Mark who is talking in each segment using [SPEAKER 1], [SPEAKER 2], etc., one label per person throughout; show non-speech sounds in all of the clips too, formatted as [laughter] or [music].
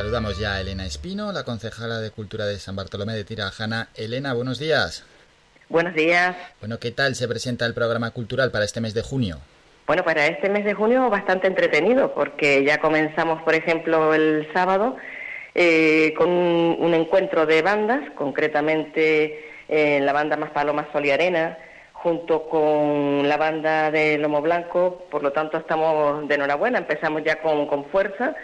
[SPEAKER 1] Saludamos ya a Elena Espino, la concejala de Cultura de San Bartolomé de Tirajana. Elena, buenos días.
[SPEAKER 2] Buenos días.
[SPEAKER 1] Bueno, ¿qué tal se presenta el programa cultural para este mes de junio?
[SPEAKER 2] Bueno, para este mes de junio bastante entretenido porque ya comenzamos, por ejemplo, el sábado eh, con un, encuentro de bandas, concretamente eh, la banda Más Palomas Sol y Arena, junto con la banda de Lomo Blanco, por lo tanto estamos de enhorabuena, empezamos ya con, con fuerza,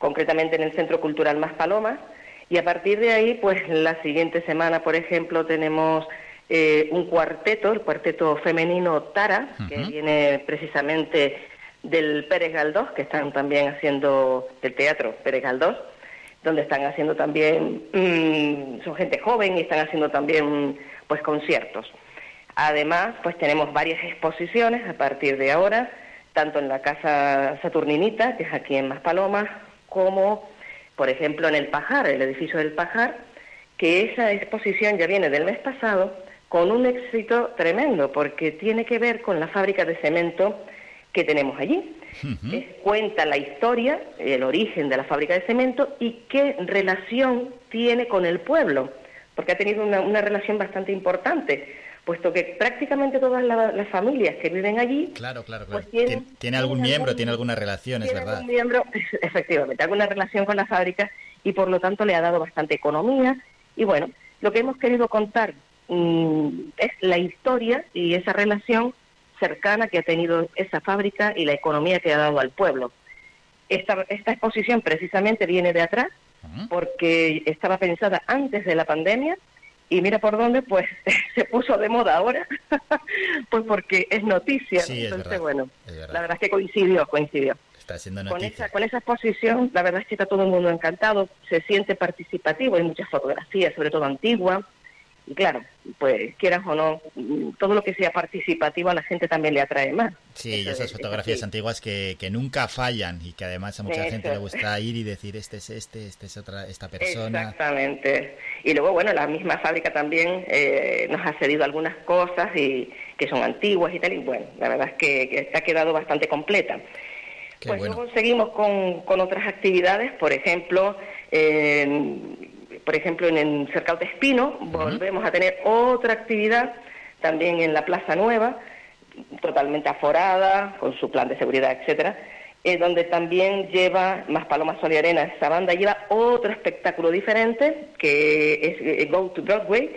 [SPEAKER 2] concretamente en el Centro Cultural Más Palomas, y a partir de ahí, pues la siguiente semana, por ejemplo, tenemos eh, un cuarteto, el cuarteto femenino Tara, que viene precisamente del Pérez Galdós, que están también haciendo del teatro Pérez Galdós, donde están haciendo también, mm, son gente joven y están haciendo también pues conciertos. Además, pues tenemos varias exposiciones a partir de ahora, tanto en la Casa Saturninita, que es aquí en Maspalomas, como, por ejemplo, en el Pajar, el edificio del Pajar, que esa exposición ya viene del mes pasado con un éxito tremendo, porque tiene que ver con la fábrica de cemento que tenemos allí. cuenta la historia, el origen de la fábrica de cemento y qué relación tiene con el pueblo, porque ha tenido una, relación bastante importante, puesto que prácticamente todas las familias que viven allí...
[SPEAKER 1] Claro, claro, pues tiene, algún miembro, tiene alguna relación, es verdad.
[SPEAKER 2] Algún miembro, [laughs] efectivamente, alguna relación con la fábrica y por lo tanto le ha dado bastante economía. Y bueno, lo que hemos querido contar Mm, es la historia y esa relación cercana que ha tenido esa fábrica y la economía que ha dado al pueblo. Esta, esta exposición precisamente viene de atrás porque estaba pensada antes de la pandemia y mira por dónde pues [laughs] se puso de moda ahora [laughs] pues porque es noticia entonces bueno la verdad es que coincidió coincidió.
[SPEAKER 1] Está siendo
[SPEAKER 2] con esa con esa exposición la verdad es que está todo el mundo encantado se siente participativo hay muchas fotografías sobre todo antiguas y claro, pues quieras o no, todo lo que sea participativo a la gente también le atrae más.
[SPEAKER 1] Sí, y esas fotografías antiguas que, que, nunca fallan y que además a mucha gente le gusta ir y decir este es este, este es otra, esta persona.
[SPEAKER 2] Exactamente. Y luego, bueno, la misma fábrica también eh, nos ha cedido algunas cosas y que son antiguas y tal, y bueno, la verdad es que, ha quedado bastante completa. pues luego seguimos con, con otras actividades, por ejemplo, eh, por ejemplo, en el Cercado de Espino volvemos a tener otra actividad también en la Plaza Nueva, totalmente aforada, con su plan de seguridad, etcétera, eh, donde también lleva más Palomas Sol y Arena, esa banda lleva otro espectáculo diferente, que es eh, Go to Broadway,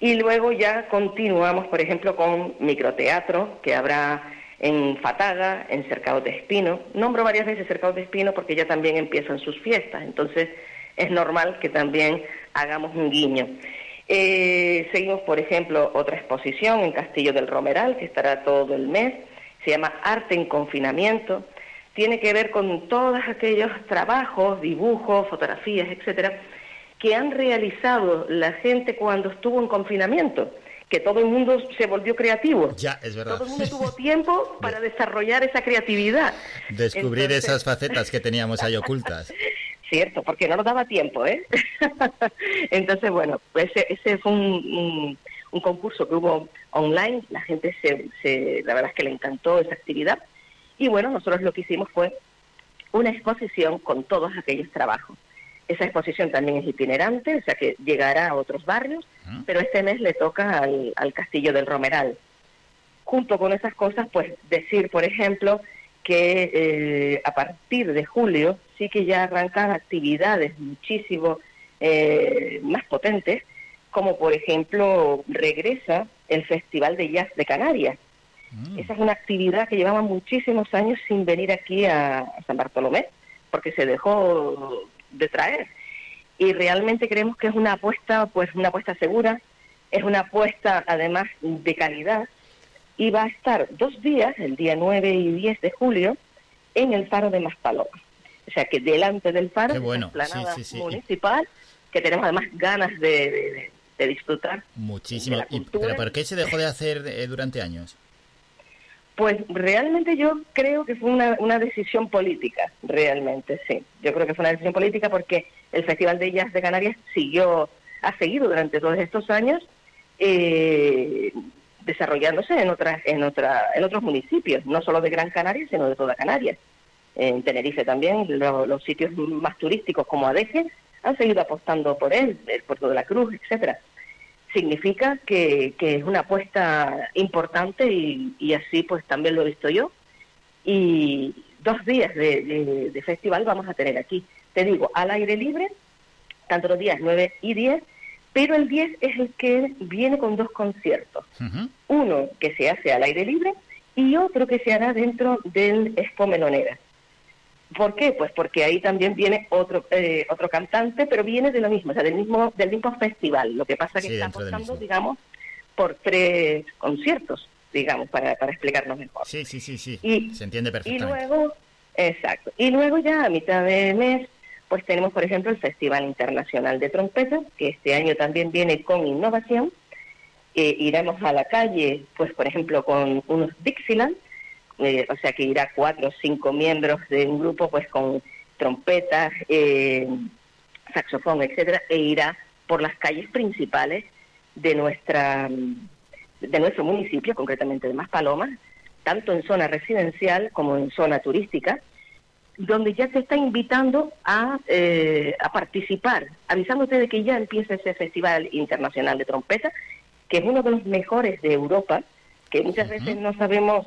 [SPEAKER 2] y luego ya continuamos, por ejemplo, con microteatro, que habrá en Fataga, en Cercado de Espino. Nombro varias veces Cercado de Espino porque ya también empiezan sus fiestas, entonces es normal que también hagamos un guiño. Eh, seguimos, por ejemplo, otra exposición en Castillo del Romeral, que estará todo el mes, se llama Arte en Confinamiento, tiene que ver con todos aquellos trabajos, dibujos, fotografías, etcétera, que han realizado la gente cuando estuvo en confinamiento, que todo el mundo se volvió creativo.
[SPEAKER 1] Ya, es verdad.
[SPEAKER 2] Todo el mundo tuvo [laughs] tiempo para desarrollar esa creatividad.
[SPEAKER 1] Descubrir esas facetas que teníamos ahí ocultas. [laughs]
[SPEAKER 2] cierto, porque no nos daba tiempo, ¿eh? [laughs] Entonces, bueno, pues ese, fue un, concurso que hubo online, la gente se, la verdad es que le encantó esa actividad, y bueno, nosotros lo que hicimos fue una exposición con todos aquellos trabajos. Esa exposición también es itinerante, o sea que llegará a otros barrios, pero este mes le toca al, al Castillo del Romeral. Junto con esas cosas, pues decir, por ejemplo, que eh, a partir de julio sí que ya arrancan actividades muchísimo eh, más potentes, como por ejemplo regresa el Festival de Jazz de Canarias. Mm. Esa es una actividad que llevaba muchísimos años sin venir aquí a, San Bartolomé, porque se dejó de traer. Y realmente creemos que es una apuesta, pues una apuesta segura, es una apuesta además de calidad, y va a estar dos días, el día 9 y 10 de julio, en el faro de Maspalomas. O sea que delante del faro,
[SPEAKER 1] bueno.
[SPEAKER 2] planada municipal, que tenemos además ganas de, disfrutar.
[SPEAKER 1] Muchísimo. ¿Pero por qué se dejó de hacer eh, durante años?
[SPEAKER 2] Pues realmente yo creo que fue una, una, decisión política, realmente, sí. Yo creo que fue una decisión política porque el Festival de Jazz de Canarias siguió, ha seguido durante todos estos años eh, desarrollándose en otras en otra en otros municipios no solo de Gran Canaria sino de toda Canarias en Tenerife también, los sitios más turísticos como Adeje han seguido apostando por él, el Puerto de la Cruz, etcétera. Significa que, es una apuesta importante y, así pues también lo he visto yo. Y dos días de, de, festival vamos a tener aquí. Te digo, al aire libre, tanto los días 9 y 10, pero el 10 es el que viene con dos conciertos. Uno que se hace al aire libre y otro que se hará dentro del Expo Melonera. ¿Por qué? Pues porque ahí también viene otro eh, otro cantante, pero viene de lo mismo, o sea, del mismo del mismo festival. Lo que pasa es que está apostando, digamos, por tres conciertos, digamos, para, para explicarnos mejor.
[SPEAKER 1] Sí, sí, sí, sí. Y, Se entiende perfectamente.
[SPEAKER 2] Y luego, exacto. Y luego ya a mitad de mes, pues tenemos, por ejemplo, el Festival Internacional de Trompetas, que este año también viene con innovación. Eh, iremos a la calle, pues, por ejemplo, con unos Dixieland, eh, o sea que irá cuatro o cinco miembros de un grupo pues con trompetas, eh, saxofón, etcétera, e irá por las calles principales de nuestra de nuestro municipio, concretamente de Maspalomas, tanto en zona residencial como en zona turística, donde ya se está invitando a, eh, a participar, avisándote de que ya empieza ese Festival Internacional de Trompeta, que es uno de los mejores de Europa, que muchas veces no sabemos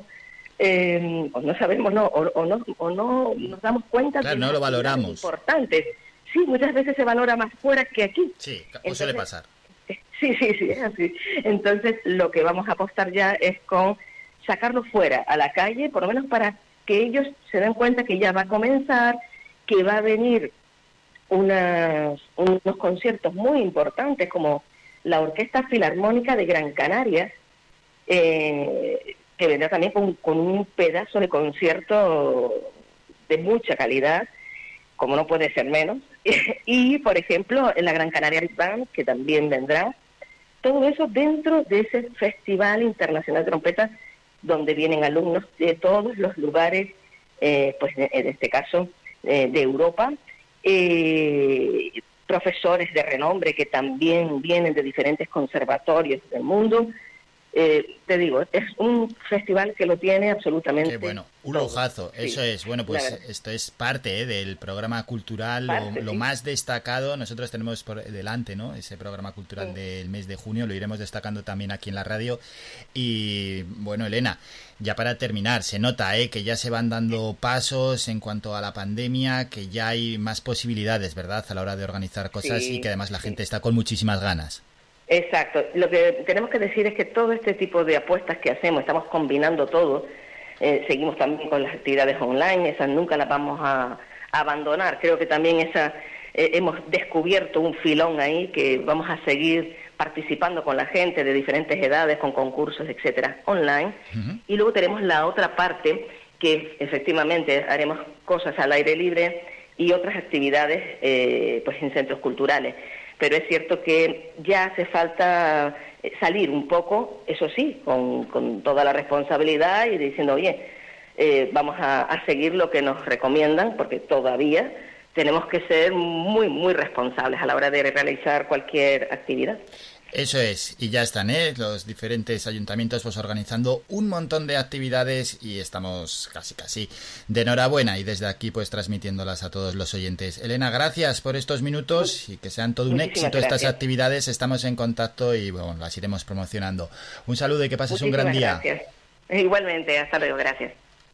[SPEAKER 2] eh, o no sabemos no o, no o no nos damos cuenta
[SPEAKER 1] de no lo valoramos.
[SPEAKER 2] importantes. Sí muchas veces se valora más fuera que aquí.
[SPEAKER 1] Sí o suele pasar. [laughs]
[SPEAKER 2] sí sí sí es así. Entonces lo que vamos a apostar ya es con sacarlo fuera a la calle por lo menos para que ellos se den cuenta que ya va a comenzar que va a venir unas, unos conciertos muy importantes como la Orquesta Filarmónica de Gran Canaria eh, que vendrá también con, un pedazo de concierto de mucha calidad, como no puede ser menos. [laughs] y, por ejemplo, en la Gran Canaria Band, que también vendrá. Todo eso dentro de ese Festival Internacional de Trompetas, donde vienen alumnos de todos los lugares, eh, pues en este caso, eh, de Europa, eh, profesores de renombre que también vienen de diferentes conservatorios del mundo, eh, te digo, es un festival que lo tiene absolutamente. Qué
[SPEAKER 1] bueno, un lujazo, eso es. Bueno, pues esto es parte eh, del programa cultural, lo, más destacado. Nosotros tenemos por delante, ¿no? Ese programa cultural del mes de junio, lo iremos destacando también aquí en la radio. Y bueno, Elena, ya para terminar, se nota ¿eh? que ya se van dando pasos en cuanto a la pandemia, que ya hay más posibilidades, ¿verdad?, a la hora de organizar cosas y que además la gente está con muchísimas ganas.
[SPEAKER 2] Exacto. Lo que tenemos que decir es que todo este tipo de apuestas que hacemos, estamos combinando todo. Eh, seguimos también con las actividades online, esas nunca las vamos a, abandonar. Creo que también esa eh, hemos descubierto un filón ahí que vamos a seguir participando con la gente de diferentes edades, con concursos, etcétera, online. Y luego tenemos la otra parte que efectivamente haremos cosas al aire libre y otras actividades eh, pues en centros culturales pero es cierto que ya hace falta eh, salir un poco, eso sí, con, toda la responsabilidad y diciendo, oye, eh, vamos a, seguir lo que nos recomiendan, porque todavía tenemos que ser muy, muy responsables a la hora de realizar cualquier actividad.
[SPEAKER 1] Eso es, y ya están ¿eh? los diferentes ayuntamientos pues organizando un montón de actividades y estamos casi casi de enhorabuena y desde aquí pues transmitiéndolas a todos los oyentes. Elena, gracias por estos minutos y que sean todo un éxito estas actividades. Estamos en contacto y bueno, las iremos promocionando. Un saludo y que pases un gran día.
[SPEAKER 2] Igualmente, hasta luego, gracias.